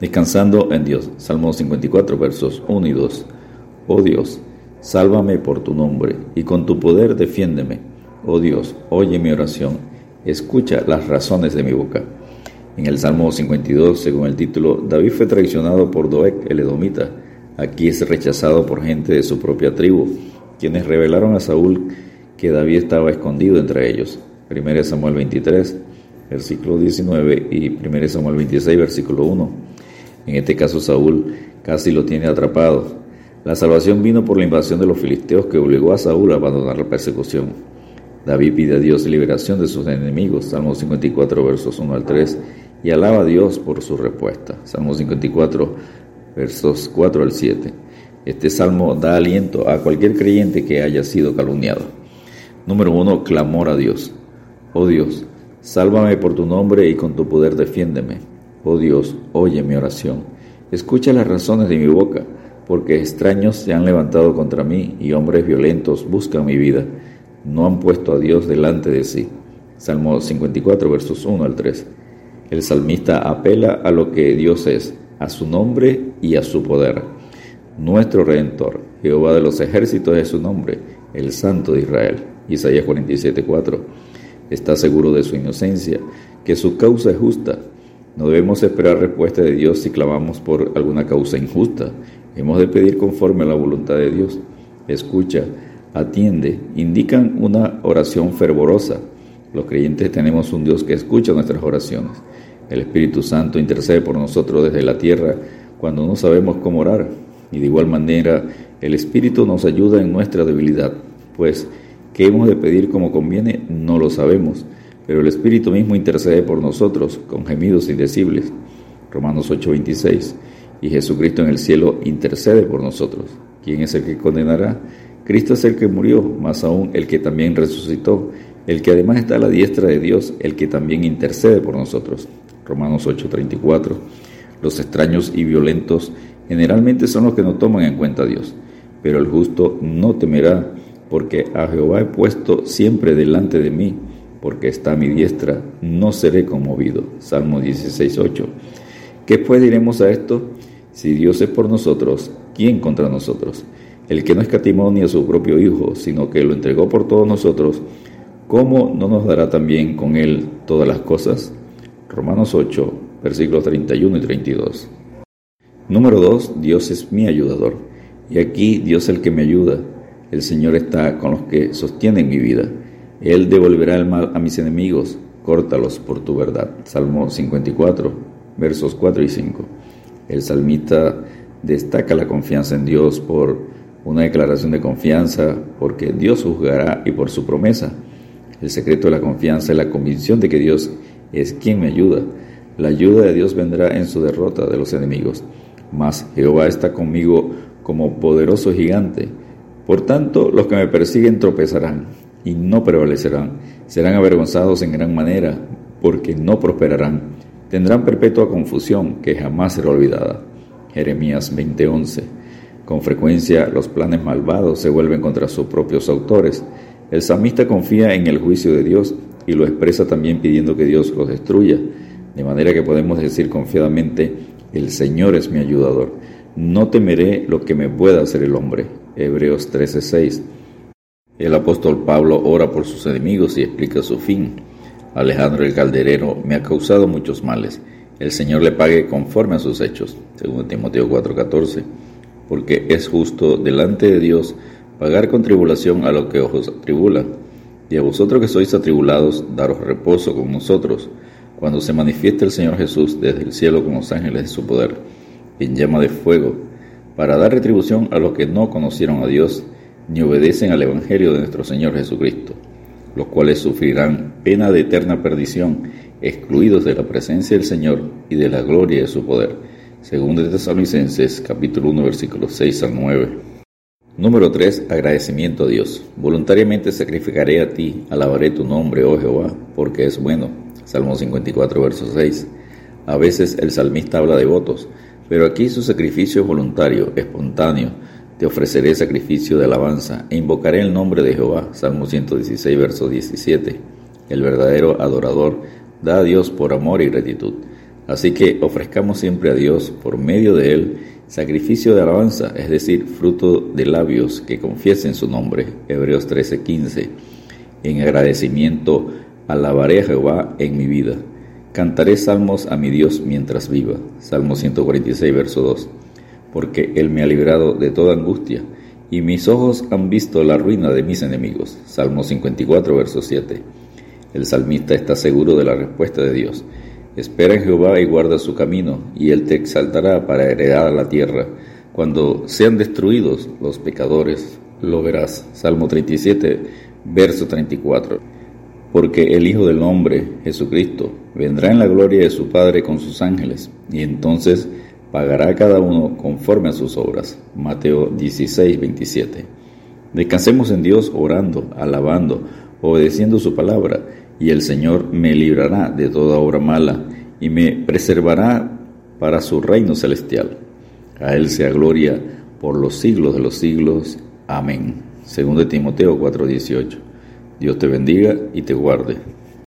Descansando en Dios. Salmo 54, versos 1 y 2. Oh Dios, sálvame por tu nombre, y con tu poder defiéndeme. Oh Dios, oye mi oración, escucha las razones de mi boca. En el Salmo 52, según el título, David fue traicionado por Doeg, el edomita. Aquí es rechazado por gente de su propia tribu, quienes revelaron a Saúl que David estaba escondido entre ellos. 1 Samuel 23, versículo 19 y 1 Samuel 26, versículo 1. En este caso Saúl casi lo tiene atrapado. La salvación vino por la invasión de los filisteos que obligó a Saúl a abandonar la persecución. David pide a Dios liberación de sus enemigos, Salmo 54, versos 1 al 3, y alaba a Dios por su respuesta, Salmo 54, versos 4 al 7. Este salmo da aliento a cualquier creyente que haya sido calumniado. Número 1. Clamor a Dios. Oh Dios, sálvame por tu nombre y con tu poder defiéndeme. Oh Dios, oye mi oración. Escucha las razones de mi boca, porque extraños se han levantado contra mí y hombres violentos buscan mi vida. No han puesto a Dios delante de sí. Salmo 54, versos 1 al 3. El salmista apela a lo que Dios es, a su nombre y a su poder. Nuestro Redentor, Jehová de los ejércitos es su nombre, el Santo de Israel. Isaías 47, 4. Está seguro de su inocencia, que su causa es justa no debemos esperar respuesta de Dios si clamamos por alguna causa injusta. Hemos de pedir conforme a la voluntad de Dios. Escucha, atiende, indican una oración fervorosa. Los creyentes tenemos un Dios que escucha nuestras oraciones. El Espíritu Santo intercede por nosotros desde la tierra cuando no sabemos cómo orar. Y de igual manera, el Espíritu nos ayuda en nuestra debilidad, pues, ¿qué hemos de pedir como conviene? No lo sabemos pero el Espíritu mismo intercede por nosotros con gemidos indecibles. Romanos 8:26. Y Jesucristo en el cielo intercede por nosotros. ¿Quién es el que condenará? Cristo es el que murió, más aún el que también resucitó, el que además está a la diestra de Dios, el que también intercede por nosotros. Romanos 8:34. Los extraños y violentos generalmente son los que no toman en cuenta a Dios, pero el justo no temerá, porque a Jehová he puesto siempre delante de mí porque está a mi diestra, no seré conmovido. Salmo 16.8. ¿Qué pues diremos a esto? Si Dios es por nosotros, ¿quién contra nosotros? El que no escatimó ni a su propio Hijo, sino que lo entregó por todos nosotros, ¿cómo no nos dará también con él todas las cosas? Romanos 8, versículos 31 y 32. Número 2. Dios es mi ayudador. Y aquí Dios es el que me ayuda. El Señor está con los que sostienen mi vida. Él devolverá el mal a mis enemigos, córtalos por tu verdad. Salmo 54, versos 4 y 5. El salmista destaca la confianza en Dios por una declaración de confianza, porque Dios juzgará y por su promesa. El secreto de la confianza es la convicción de que Dios es quien me ayuda. La ayuda de Dios vendrá en su derrota de los enemigos. Mas Jehová está conmigo como poderoso gigante. Por tanto, los que me persiguen tropezarán y no prevalecerán. Serán avergonzados en gran manera, porque no prosperarán. Tendrán perpetua confusión que jamás será olvidada. Jeremías 20:11. Con frecuencia los planes malvados se vuelven contra sus propios autores. El samista confía en el juicio de Dios y lo expresa también pidiendo que Dios los destruya. De manera que podemos decir confiadamente, el Señor es mi ayudador. No temeré lo que me pueda hacer el hombre. Hebreos 13:6. El apóstol Pablo ora por sus enemigos y explica su fin. Alejandro el calderero me ha causado muchos males. El Señor le pague conforme a sus hechos, según Timoteo 4:14, porque es justo delante de Dios pagar con tribulación a los que os atribulan. Y a vosotros que sois atribulados, daros reposo con nosotros, cuando se manifieste el Señor Jesús desde el cielo con los ángeles de su poder, en llama de fuego, para dar retribución a los que no conocieron a Dios ni obedecen al Evangelio de nuestro Señor Jesucristo, los cuales sufrirán pena de eterna perdición, excluidos de la presencia del Señor y de la gloria de su poder. Según de Tesalonicenses capítulo 1 versículos 6 al 9. Número 3. Agradecimiento a Dios. Voluntariamente sacrificaré a ti, alabaré tu nombre, oh Jehová, porque es bueno. Salmo 54 verso 6. A veces el salmista habla de votos, pero aquí su sacrificio es voluntario, espontáneo, te ofreceré sacrificio de alabanza e invocaré el nombre de Jehová. Salmo 116, verso 17. El verdadero adorador da a Dios por amor y gratitud. Así que ofrezcamos siempre a Dios, por medio de Él, sacrificio de alabanza, es decir, fruto de labios que confiesen su nombre. Hebreos 13:15. En agradecimiento alabaré a Jehová en mi vida. Cantaré salmos a mi Dios mientras viva. Salmo 146, verso 2. Porque Él me ha librado de toda angustia, y mis ojos han visto la ruina de mis enemigos. Salmo 54, verso 7. El salmista está seguro de la respuesta de Dios. Espera en Jehová y guarda su camino, y Él te exaltará para heredar la tierra. Cuando sean destruidos los pecadores, lo verás. Salmo 37, verso 34. Porque el Hijo del Hombre, Jesucristo, vendrá en la gloria de su Padre con sus ángeles, y entonces pagará cada uno conforme a sus obras. Mateo 16, 27. Descansemos en Dios orando, alabando, obedeciendo su palabra, y el Señor me librará de toda obra mala y me preservará para su reino celestial. A Él sea gloria por los siglos de los siglos. Amén. Segundo Timoteo 4:18. Dios te bendiga y te guarde.